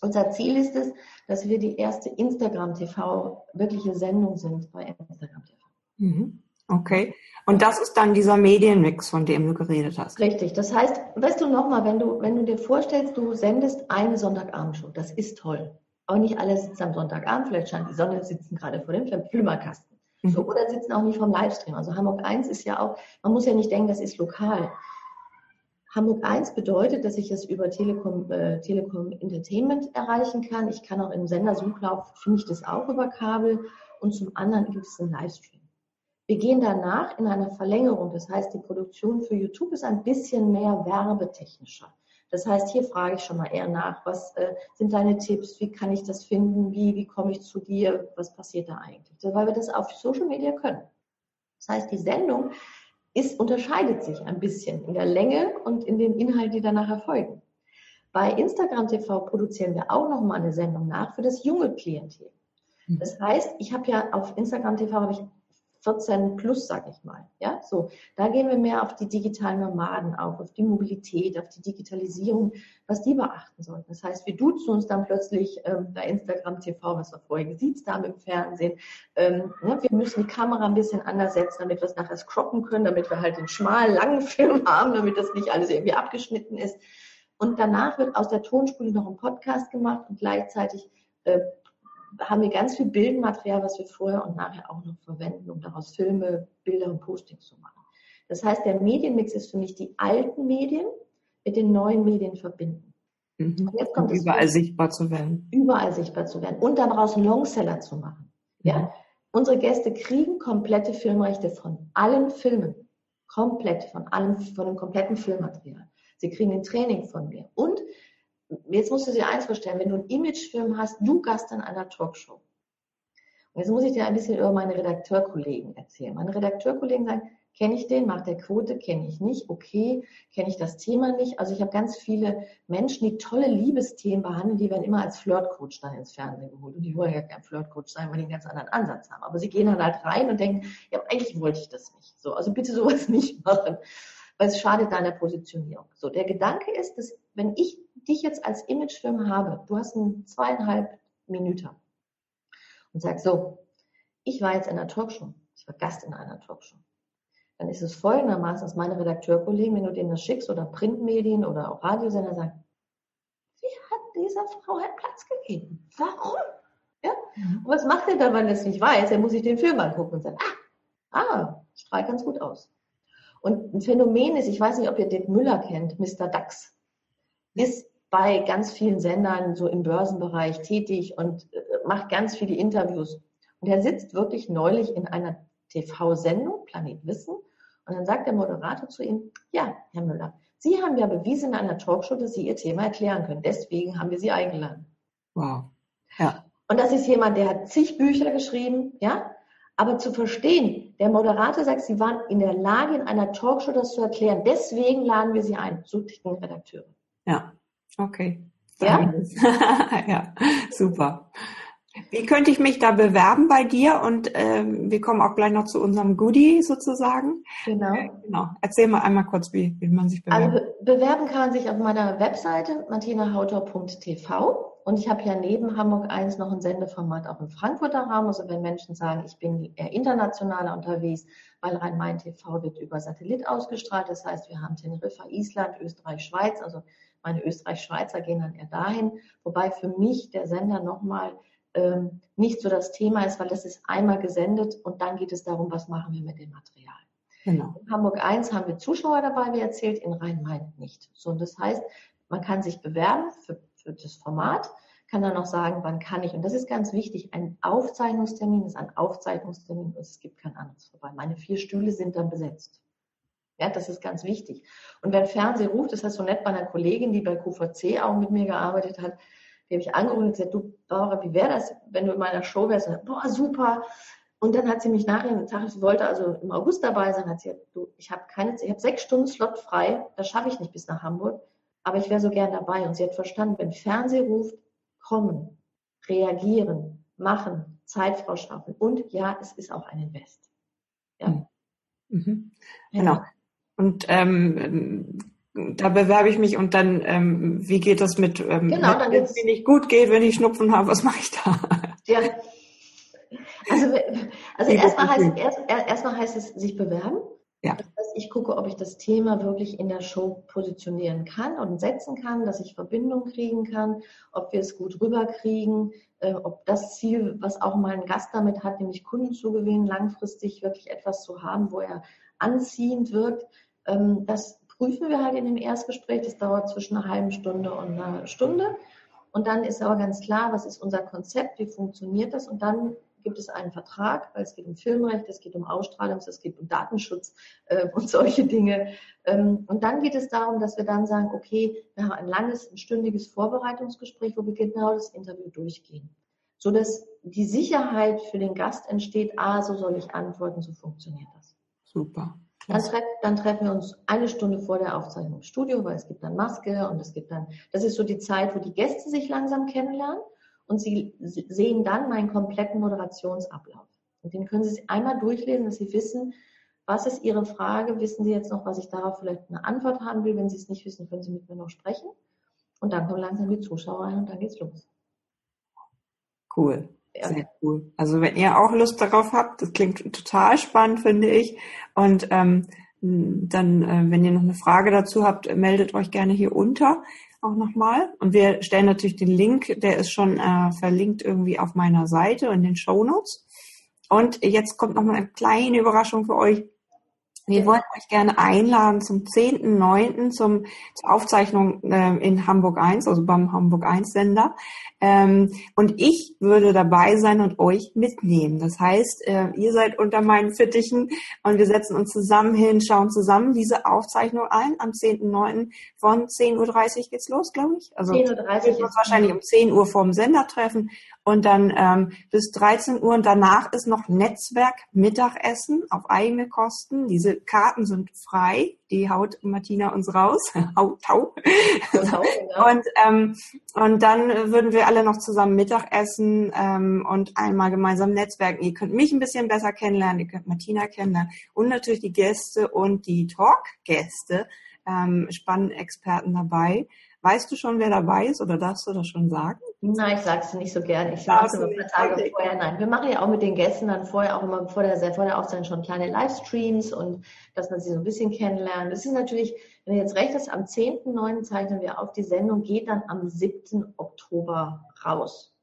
Unser Ziel ist es, dass wir die erste Instagram TV wirkliche Sendung sind bei Instagram TV. Mhm. Okay. Und das ist dann dieser Medienmix, von dem du geredet hast. Richtig. Das heißt, weißt du nochmal, wenn du, wenn du dir vorstellst, du sendest eine Sonntagabendshow, das ist toll. Aber nicht alle sitzen am Sonntagabend, vielleicht scheint die Sonne, sitzen gerade vor dem Flimmerkasten. Mhm. So, oder sitzen auch nicht vom Livestream. Also Hamburg 1 ist ja auch, man muss ja nicht denken, das ist lokal. Hamburg 1 bedeutet, dass ich es über Telekom, äh, Telekom Entertainment erreichen kann. Ich kann auch im Sendersuchlauf, finde ich das auch über Kabel. Und zum anderen gibt es einen Livestream. Wir gehen danach in eine Verlängerung. Das heißt, die Produktion für YouTube ist ein bisschen mehr werbetechnischer. Das heißt, hier frage ich schon mal eher nach, was äh, sind deine Tipps, wie kann ich das finden, wie, wie komme ich zu dir, was passiert da eigentlich? Weil wir das auf Social Media können. Das heißt, die Sendung ist, unterscheidet sich ein bisschen in der Länge und in den Inhalten, die danach erfolgen. Bei Instagram TV produzieren wir auch noch mal eine Sendung nach für das junge Klientel. Mhm. Das heißt, ich habe ja auf Instagram TV habe ich 14 plus, sag ich mal. Ja, so. Da gehen wir mehr auf die digitalen Nomaden auf, auf die Mobilität, auf die Digitalisierung, was die beachten sollten. Das heißt, wir duzen uns dann plötzlich ähm, bei Instagram TV, was wir vorher gesiezt haben im Fernsehen. Ähm, ne, wir müssen die Kamera ein bisschen anders setzen, damit wir es nachher croppen können, damit wir halt den schmalen, langen Film haben, damit das nicht alles irgendwie abgeschnitten ist. Und danach wird aus der Tonspule noch ein Podcast gemacht und gleichzeitig äh, haben wir ganz viel Bildmaterial, was wir vorher und nachher auch noch verwenden, um daraus Filme, Bilder und Postings zu machen. Das heißt, der Medienmix ist für mich die alten Medien mit den neuen Medien verbinden. Mhm. Und jetzt kommt und überall es, sichtbar zu werden. Überall sichtbar zu werden und daraus einen Longseller zu machen. Mhm. Ja? Unsere Gäste kriegen komplette Filmrechte von allen Filmen. Komplett, von allem, von dem kompletten Filmmaterial. Sie kriegen ein Training von mir. Und jetzt musst du dir eins vorstellen, wenn du einen Imagefilm hast, du Gast in einer Talkshow. Und jetzt muss ich dir ein bisschen über meine Redakteurkollegen erzählen. Meine Redakteurkollegen sagen, kenne ich den, macht der Quote, kenne ich nicht, okay, kenne ich das Thema nicht. Also ich habe ganz viele Menschen, die tolle Liebesthemen behandeln, die werden immer als Flirtcoach dann ins Fernsehen geholt. Und die wollen ja kein Flirtcoach sein, weil die einen ganz anderen Ansatz haben. Aber sie gehen dann halt rein und denken, ja, eigentlich wollte ich das nicht. So, also bitte sowas nicht machen, weil es schadet deiner Positionierung. So, der Gedanke ist, dass wenn ich dich jetzt als Imagefilm habe, du hast einen zweieinhalb Minuten und sagst so, ich war jetzt in einer Talkshow, ich war Gast in einer Talkshow, dann ist es folgendermaßen, dass meine Redakteurkollegen, wenn du denen das schickst oder Printmedien oder auch Radiosender sagen, wie hat dieser Frau einen Platz gegeben? Warum? Ja? Mhm. Und was macht er da, wenn er es nicht weiß? Er muss sich den Film angucken und sagen, ah, ah, strahlt ganz gut aus. Und ein Phänomen ist, ich weiß nicht, ob ihr Dick Müller kennt, Mr. Dax, ist bei ganz vielen Sendern so im Börsenbereich tätig und äh, macht ganz viele Interviews. Und er sitzt wirklich neulich in einer TV-Sendung, Planet Wissen, und dann sagt der Moderator zu ihm, ja, Herr Müller, Sie haben ja bewiesen in einer Talkshow, dass Sie Ihr Thema erklären können. Deswegen haben wir Sie eingeladen. Wow. Ja. Und das ist jemand, der hat zig Bücher geschrieben, ja. Aber zu verstehen, der Moderator sagt, Sie waren in der Lage, in einer Talkshow das zu erklären. Deswegen laden wir Sie ein. So ticken Redakteure. Ja. Okay. Ja? ja, super. Wie könnte ich mich da bewerben bei dir? Und ähm, wir kommen auch gleich noch zu unserem Goodie sozusagen. Genau. Äh, genau. Erzähl mal einmal kurz, wie, wie man sich bewerben Also be bewerben kann man sich auf meiner Webseite martinahautor.tv. Und ich habe ja neben Hamburg 1 noch ein Sendeformat auch im Frankfurter Raum. Also wenn Menschen sagen, ich bin eher internationaler unterwegs, weil Rhein-Main TV wird über Satellit ausgestrahlt. Das heißt, wir haben Teneriffa, Island, Österreich, Schweiz. Also meine Österreich-Schweizer gehen dann eher dahin. Wobei für mich der Sender nochmal ähm, nicht so das Thema ist, weil das ist einmal gesendet und dann geht es darum, was machen wir mit dem Material. Genau. In Hamburg 1 haben wir Zuschauer dabei, wie erzählt, in Rhein-Main nicht. So, und das heißt, man kann sich bewerben für, für das Format, kann dann noch sagen, wann kann ich. Und das ist ganz wichtig. Ein Aufzeichnungstermin ist ein Aufzeichnungstermin und es gibt kein anderes vorbei. Meine vier Stühle sind dann besetzt. Ja, das ist ganz wichtig. Und wenn Fernsehen ruft, das heißt so nett bei einer Kollegin, die bei QVC auch mit mir gearbeitet hat, die habe ich angerufen und gesagt, du Barbara, wie wäre das, wenn du in meiner Show wärst? Und, Boah, super. Und dann hat sie mich nachher gesagt, sie wollte also im August dabei sein, hat sie gesagt, du, ich habe keine, ich habe sechs Stunden Slot frei, das schaffe ich nicht bis nach Hamburg, aber ich wäre so gern dabei. Und sie hat verstanden, wenn Fernsehen ruft, kommen, reagieren, machen, Zeitfrau schaffen. Und ja, es ist auch ein Invest. Ja. Mhm. Genau. Und ähm, da bewerbe ich mich und dann, ähm, wie geht das mit, ähm, genau, dann wenn es mir nicht gut geht, wenn ich Schnupfen habe, was mache ich da? Ja. Also, also erstmal heißt, erst, erstmal heißt es sich bewerben. Ja. Das heißt, ich gucke, ob ich das Thema wirklich in der Show positionieren kann und setzen kann, dass ich Verbindung kriegen kann, ob wir es gut rüberkriegen, äh, ob das Ziel, was auch mein Gast damit hat, nämlich Kunden zu gewinnen, langfristig wirklich etwas zu haben, wo er anziehend wirkt, das prüfen wir halt in dem Erstgespräch. Das dauert zwischen einer halben Stunde und einer Stunde. Und dann ist aber ganz klar, was ist unser Konzept, wie funktioniert das? Und dann gibt es einen Vertrag, weil es geht um Filmrecht, es geht um Ausstrahlungs-, es geht um Datenschutz äh, und solche Dinge. Ähm, und dann geht es darum, dass wir dann sagen, okay, wir haben ein langes, ein stündiges Vorbereitungsgespräch, wo wir genau das Interview durchgehen. So dass die Sicherheit für den Gast entsteht, ah, so soll ich antworten, so funktioniert das. Super. Dann, treff, dann, treffen wir uns eine Stunde vor der Aufzeichnung im Studio, weil es gibt dann Maske und es gibt dann, das ist so die Zeit, wo die Gäste sich langsam kennenlernen und sie sehen dann meinen kompletten Moderationsablauf. Und den können Sie einmal durchlesen, dass Sie wissen, was ist Ihre Frage, wissen Sie jetzt noch, was ich darauf vielleicht eine Antwort haben will. Wenn Sie es nicht wissen, können Sie mit mir noch sprechen. Und dann kommen langsam die Zuschauer rein und dann geht's los. Cool. Ja. Sehr cool. Also wenn ihr auch Lust darauf habt, das klingt total spannend, finde ich. Und ähm, dann, äh, wenn ihr noch eine Frage dazu habt, meldet euch gerne hier unter auch nochmal. Und wir stellen natürlich den Link, der ist schon äh, verlinkt irgendwie auf meiner Seite in den Show Notes. Und jetzt kommt nochmal eine kleine Überraschung für euch. Wir wollen euch gerne einladen zum 10.9. Zum, zur Aufzeichnung äh, in Hamburg 1, also beim Hamburg 1 Sender. Ähm, und ich würde dabei sein und euch mitnehmen. Das heißt, äh, ihr seid unter meinen Fittichen und wir setzen uns zusammen hin, schauen zusammen diese Aufzeichnung ein am 10.9. von 10.30 Uhr geht's los, glaube ich. Also 10.30 Uhr. Wir uns wahrscheinlich um 10 Uhr vorm Sender treffen und dann ähm, bis 13 Uhr und danach ist noch Netzwerk Mittagessen auf eigene Kosten. Diese Karten sind frei, die haut Martina uns raus. Haut, hau. und, ähm, und dann würden wir alle noch zusammen Mittagessen ähm, und einmal gemeinsam netzwerken. Ihr könnt mich ein bisschen besser kennenlernen, ihr könnt Martina kennenlernen und natürlich die Gäste und die Talk-Gäste, ähm, spannende Experten dabei. Weißt du schon, wer dabei ist oder darfst du das schon sagen? Nein, ich sage es nicht so gerne. Ich sage es immer ein paar Tage okay. vorher. Nein, wir machen ja auch mit den Gästen dann vorher auch immer vor der, vor der Aufzeichnung schon kleine Livestreams und dass man sie so ein bisschen kennenlernt. Das ist natürlich, wenn du jetzt recht hast, am 10.9. zeichnen wir auf. Die Sendung geht dann am 7. Oktober raus.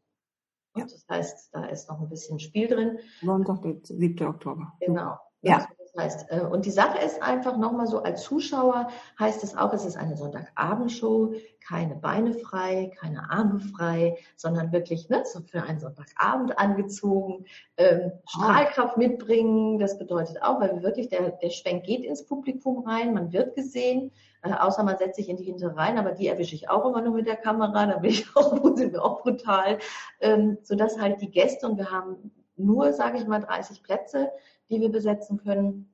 Ja. Das heißt, da ist noch ein bisschen Spiel drin. Sonntag, der 7. Oktober. Genau. Ja heißt, äh, und die Sache ist einfach nochmal so, als Zuschauer heißt es auch, es ist eine Sonntagabendshow, keine Beine frei, keine Arme frei, sondern wirklich ne, so für einen Sonntagabend angezogen, ähm, Strahlkraft mitbringen, das bedeutet auch, weil wir wirklich, der, der Schwenk geht ins Publikum rein, man wird gesehen, äh, außer man setzt sich in die Hintere rein, aber die erwische ich auch immer nur mit der Kamera, da bin ich auch, sind wir auch brutal, ähm, sodass halt die Gäste, und wir haben nur, sage ich mal, 30 Plätze, die wir besetzen können.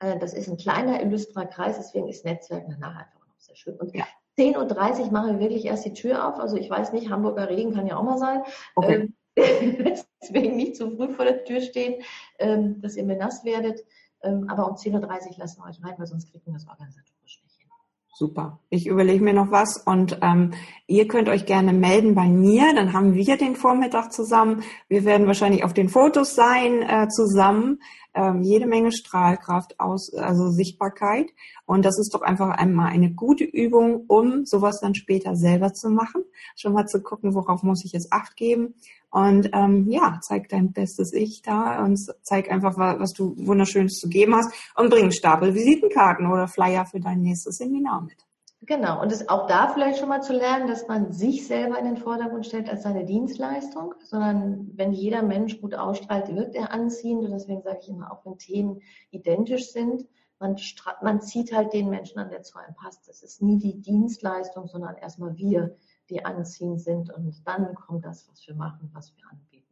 Äh, das ist ein kleiner illustrer Kreis, deswegen ist Netzwerk danach einfach noch sehr schön. Und ja. 10.30 Uhr machen wir wirklich erst die Tür auf. Also ich weiß nicht, Hamburger Regen kann ja auch mal sein. Okay. Ähm, deswegen nicht zu früh vor der Tür stehen, ähm, dass ihr mir nass werdet. Ähm, aber um 10.30 Uhr lassen wir euch rein, weil sonst kriegen wir das organisatorisch nicht hin. Super. Ich überlege mir noch was und ähm, ihr könnt euch gerne melden bei mir. Dann haben wir den Vormittag zusammen. Wir werden wahrscheinlich auf den Fotos sein äh, zusammen ähm, jede Menge Strahlkraft aus, also Sichtbarkeit. Und das ist doch einfach einmal eine gute Übung, um sowas dann später selber zu machen. Schon mal zu gucken, worauf muss ich jetzt Acht geben. Und ähm, ja, zeig dein bestes Ich da und zeig einfach, was du Wunderschönes zu geben hast und bring Stapel Visitenkarten oder Flyer für dein nächstes Seminar mit. Genau, und es auch da vielleicht schon mal zu lernen, dass man sich selber in den Vordergrund stellt als seine Dienstleistung, sondern wenn jeder Mensch gut ausstrahlt, wirkt er anziehend und deswegen sage ich immer, auch wenn Themen identisch sind, man, man zieht halt den Menschen an, der zu einem passt. Es ist nie die Dienstleistung, sondern erstmal wir, die anziehend sind und dann kommt das, was wir machen, was wir anbieten.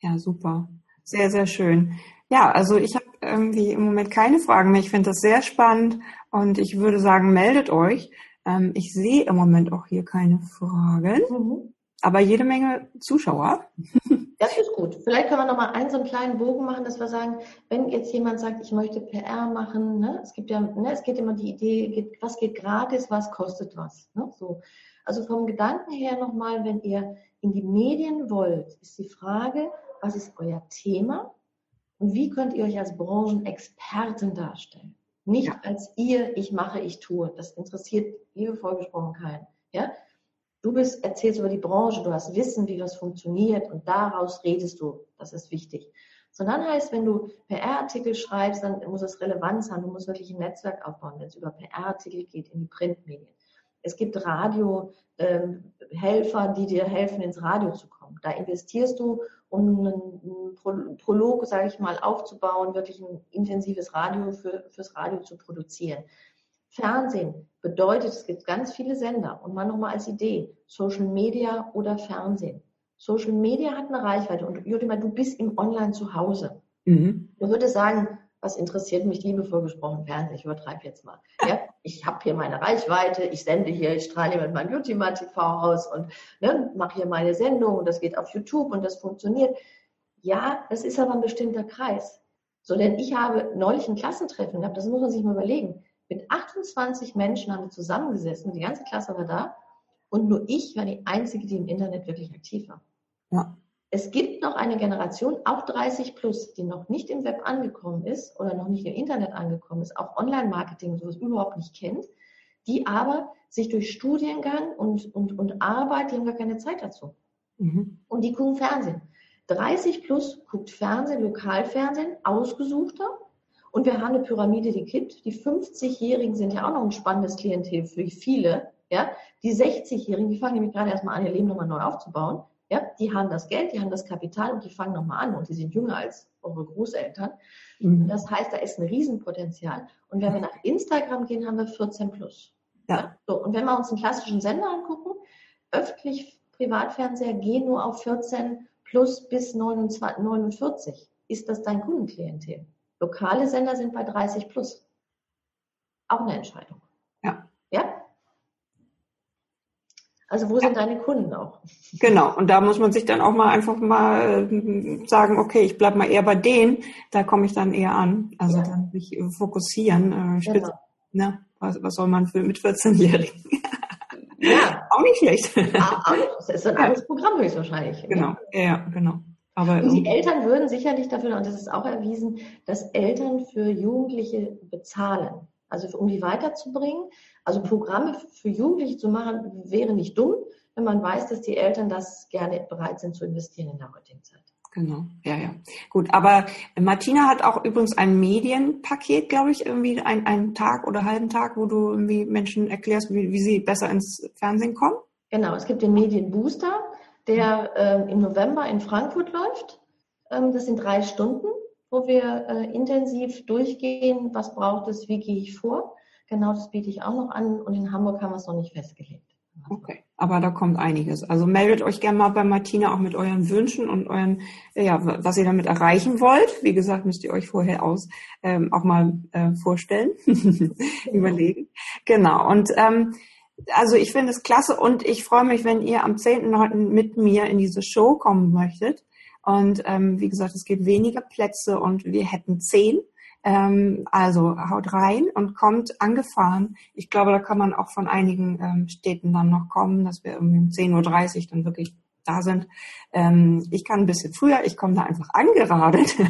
Ja, super. Sehr, sehr schön. Ja, also ich habe irgendwie im Moment keine Fragen mehr. Ich finde das sehr spannend und ich würde sagen, meldet euch. Ähm, ich sehe im Moment auch hier keine Fragen, mhm. aber jede Menge Zuschauer. Das ist gut. Vielleicht können wir noch mal einen so einen kleinen Bogen machen, dass wir sagen, wenn jetzt jemand sagt, ich möchte PR machen, ne, es gibt ja, ne, es geht immer die Idee, was geht gratis, was kostet was. Ne, so. Also vom Gedanken her nochmal, wenn ihr in die Medien wollt, ist die Frage, was ist euer Thema und wie könnt ihr euch als Branchenexperten darstellen? Nicht ja. als ihr, ich mache, ich tue. Das interessiert, liebe vorgesprochen, keinen. Ja? Du bist, erzählst über die Branche, du hast Wissen, wie das funktioniert und daraus redest du. Das ist wichtig. Sondern heißt, wenn du PR-Artikel schreibst, dann muss es Relevanz haben. Du musst wirklich ein Netzwerk aufbauen, wenn es über PR-Artikel geht, in die Printmedien. Es gibt Radiohelfer, ähm, die dir helfen, ins Radio zu kommen. Da investierst du, um einen Prolog, sage ich mal, aufzubauen, wirklich ein intensives Radio für, fürs Radio zu produzieren. Fernsehen bedeutet, es gibt ganz viele Sender und mal nochmal als Idee, Social Media oder Fernsehen. Social Media hat eine Reichweite und Judima, du bist im Online zu Hause. Mhm. Du würdest sagen, was interessiert mich liebevoll gesprochen Fernsehen? Ich übertreibe jetzt mal. Ja, ich habe hier meine Reichweite, ich sende hier, ich strahle hier mit meinem Ultima TV aus und ne, mache hier meine Sendung und das geht auf YouTube und das funktioniert. Ja, das ist aber ein bestimmter Kreis. So, denn ich habe neulich ein Klassentreffen gehabt, das muss man sich mal überlegen. Mit 28 Menschen haben wir zusammengesessen, die ganze Klasse war da und nur ich war die Einzige, die im Internet wirklich aktiv war. Ja. Es gibt noch eine Generation, auch 30 plus, die noch nicht im Web angekommen ist oder noch nicht im Internet angekommen ist, auch Online-Marketing sowas überhaupt nicht kennt, die aber sich durch Studiengang und, und, und Arbeit, die haben gar keine Zeit dazu. Mhm. Und die gucken Fernsehen. 30 plus guckt Fernsehen, Lokalfernsehen, ausgesuchter. Und wir haben eine Pyramide, die kippt. Die 50-Jährigen sind ja auch noch ein spannendes Klientel für viele. Ja, die 60-Jährigen, die fangen nämlich gerade erstmal an, ihr Leben nochmal neu aufzubauen. Ja, die haben das Geld, die haben das Kapital und die fangen nochmal an und die sind jünger als eure Großeltern. Mhm. Das heißt, da ist ein Riesenpotenzial. Und wenn wir nach Instagram gehen, haben wir 14 plus. Ja. ja. So, und wenn wir uns einen klassischen Sender angucken, öffentlich Privatfernseher gehen nur auf 14 plus bis 29, 49. Ist das dein Kundenklientel? Lokale Sender sind bei 30 plus. Auch eine Entscheidung. Ja. Ja? Also wo sind deine Kunden auch? Genau, und da muss man sich dann auch mal einfach mal äh, sagen, okay, ich bleib mal eher bei denen, da komme ich dann eher an. Also ja. dann mich äh, fokussieren. Äh, spitz, genau. ne? was, was soll man für mit 14-Jährigen? Ja. auch nicht schlecht. Auch, nicht. Das ist ein anderes Programm höchstwahrscheinlich. Genau, ja, ja genau. Aber, und die Eltern würden sicherlich dafür, und das ist auch erwiesen, dass Eltern für Jugendliche bezahlen. Also um die weiterzubringen. Also Programme für Jugendliche zu machen, wäre nicht dumm, wenn man weiß, dass die Eltern das gerne bereit sind zu investieren in der heutigen Zeit. Genau, ja, ja. Gut, aber Martina hat auch übrigens ein Medienpaket, glaube ich, irgendwie ein, einen Tag oder halben Tag, wo du irgendwie Menschen erklärst, wie, wie sie besser ins Fernsehen kommen. Genau, es gibt den Medienbooster, der äh, im November in Frankfurt läuft. Ähm, das sind drei Stunden, wo wir äh, intensiv durchgehen, was braucht es, wie gehe ich vor. Genau, das biete ich auch noch an und in Hamburg haben wir es noch nicht festgelegt. Okay, aber da kommt einiges. Also meldet euch gerne mal bei Martina auch mit euren Wünschen und euren, ja, was ihr damit erreichen wollt. Wie gesagt, müsst ihr euch vorher aus ähm, auch mal äh, vorstellen, überlegen. Genau. Und ähm, also ich finde es klasse und ich freue mich, wenn ihr am 10.9. mit mir in diese Show kommen möchtet. Und ähm, wie gesagt, es gibt weniger Plätze und wir hätten zehn. Ähm, also haut rein und kommt angefahren. Ich glaube, da kann man auch von einigen ähm, Städten dann noch kommen, dass wir irgendwie um 10.30 Uhr dann wirklich da sind. Ähm, ich kann ein bisschen früher, ich komme da einfach angeradelt.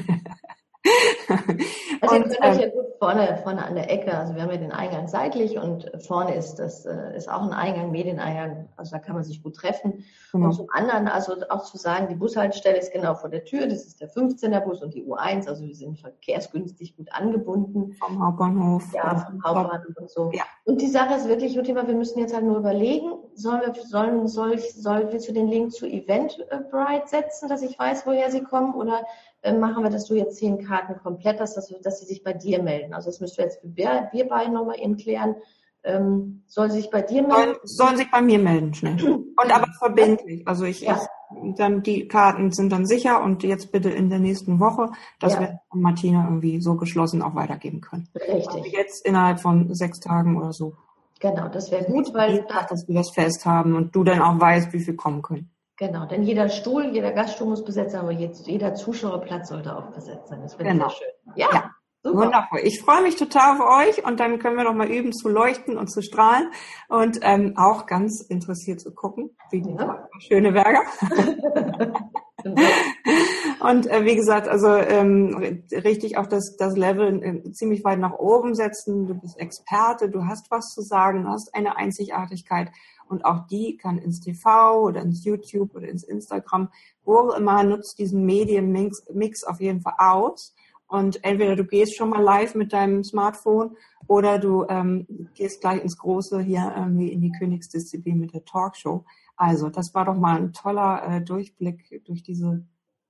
Also und, ihr könnt euch ja gut vorne, vorne an der Ecke, also wir haben ja den Eingang seitlich und vorne ist das äh, ist auch ein Eingang, Medieneingang, also da kann man sich gut treffen. Genau. Und zum anderen, also auch zu sagen, die Bushaltestelle ist genau vor der Tür, das ist der 15er Bus und die U1, also wir sind verkehrsgünstig gut angebunden. Vom Hauptbahnhof. Ja, vom Hauptbahnhof und so. Ja. Und die Sache ist wirklich, Thema, wir müssen jetzt halt nur überlegen, sollen wir, sollen, soll ich, soll, willst du den Link zu Eventbrite setzen, dass ich weiß, woher sie kommen oder äh, machen wir, dass du jetzt zehn Karten komplett hast, dass, dass sie sich bei dir melden. Also das müssen wir jetzt wir, wir beide nochmal eben klären. Ähm, soll sie sich bei dir melden? Sollen, sollen sich bei mir melden, schnell. Und aber verbindlich. Also ich, ja. ich, dann die Karten sind dann sicher und jetzt bitte in der nächsten Woche, dass ja. wir Martina irgendwie so geschlossen auch weitergeben können. Richtig. Also jetzt innerhalb von sechs Tagen oder so. Genau, das wäre gut, weil dass wir das fest haben und du dann auch weißt, wie viel kommen können. Genau, denn jeder Stuhl, jeder Gaststuhl muss besetzt sein, aber jetzt, jeder Zuschauerplatz sollte auch besetzt sein. Das finde genau. sehr schön. Ja, ja. Super. Wundervoll. Ich freue mich total auf euch und dann können wir noch mal üben zu leuchten und zu strahlen und ähm, auch ganz interessiert zu gucken, wie die ja. schöne Berger. und äh, wie gesagt, also ähm, richtig auch das, das Level äh, ziemlich weit nach oben setzen. Du bist Experte, du hast was zu sagen, du hast eine Einzigartigkeit und auch die kann ins TV oder ins YouTube oder ins Instagram, wo immer nutzt diesen Medienmix Mix auf jeden Fall aus Und entweder du gehst schon mal live mit deinem Smartphone oder du ähm, gehst gleich ins Große hier irgendwie in die Königsdisziplin mit der Talkshow. Also das war doch mal ein toller äh, Durchblick durch diese,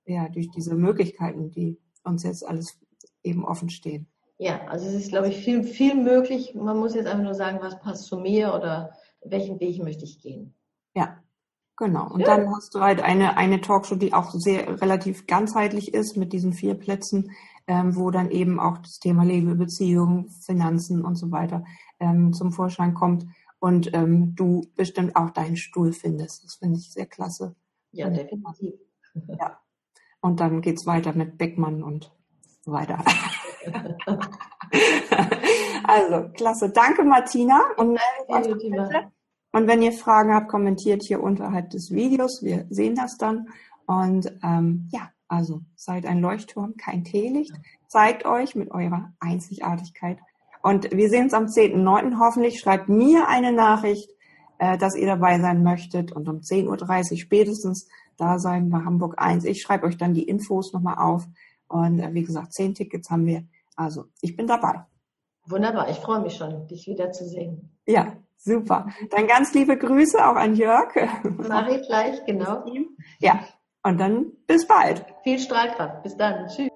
ja, durch diese Möglichkeiten, die uns jetzt alles eben offen stehen. Ja, also es ist, glaube ich, viel, viel möglich. Man muss jetzt einfach nur sagen, was passt zu mir oder welchen Weg möchte ich gehen. Ja, genau. Und ja. dann hast du halt eine, eine Talkshow, die auch sehr relativ ganzheitlich ist mit diesen vier Plätzen, ähm, wo dann eben auch das Thema Liebe, Beziehungen, Finanzen und so weiter ähm, zum Vorschein kommt und ähm, du bestimmt auch deinen Stuhl findest. Das finde ich sehr klasse. Ja, definitiv. Ja. Und dann geht's weiter mit Beckmann und so weiter. also, klasse. Danke, Martina. Und, und wenn ihr Fragen habt, kommentiert hier unterhalb des Videos. Wir sehen das dann. Und ähm, ja, also seid ein Leuchtturm, kein Teelicht. Zeigt euch mit eurer Einzigartigkeit. Und wir sehen uns am 10.9. hoffentlich. Schreibt mir eine Nachricht, äh, dass ihr dabei sein möchtet und um 10.30 Uhr spätestens da sein bei Hamburg 1. Ich schreibe euch dann die Infos nochmal auf. Und äh, wie gesagt, zehn Tickets haben wir. Also ich bin dabei. Wunderbar, ich freue mich schon, dich wiederzusehen. Ja, super. Dann ganz liebe Grüße auch an Jörg. Mache ich gleich, genau. Ja, und dann bis bald. Viel Strahlkraft. Bis dann. Tschüss.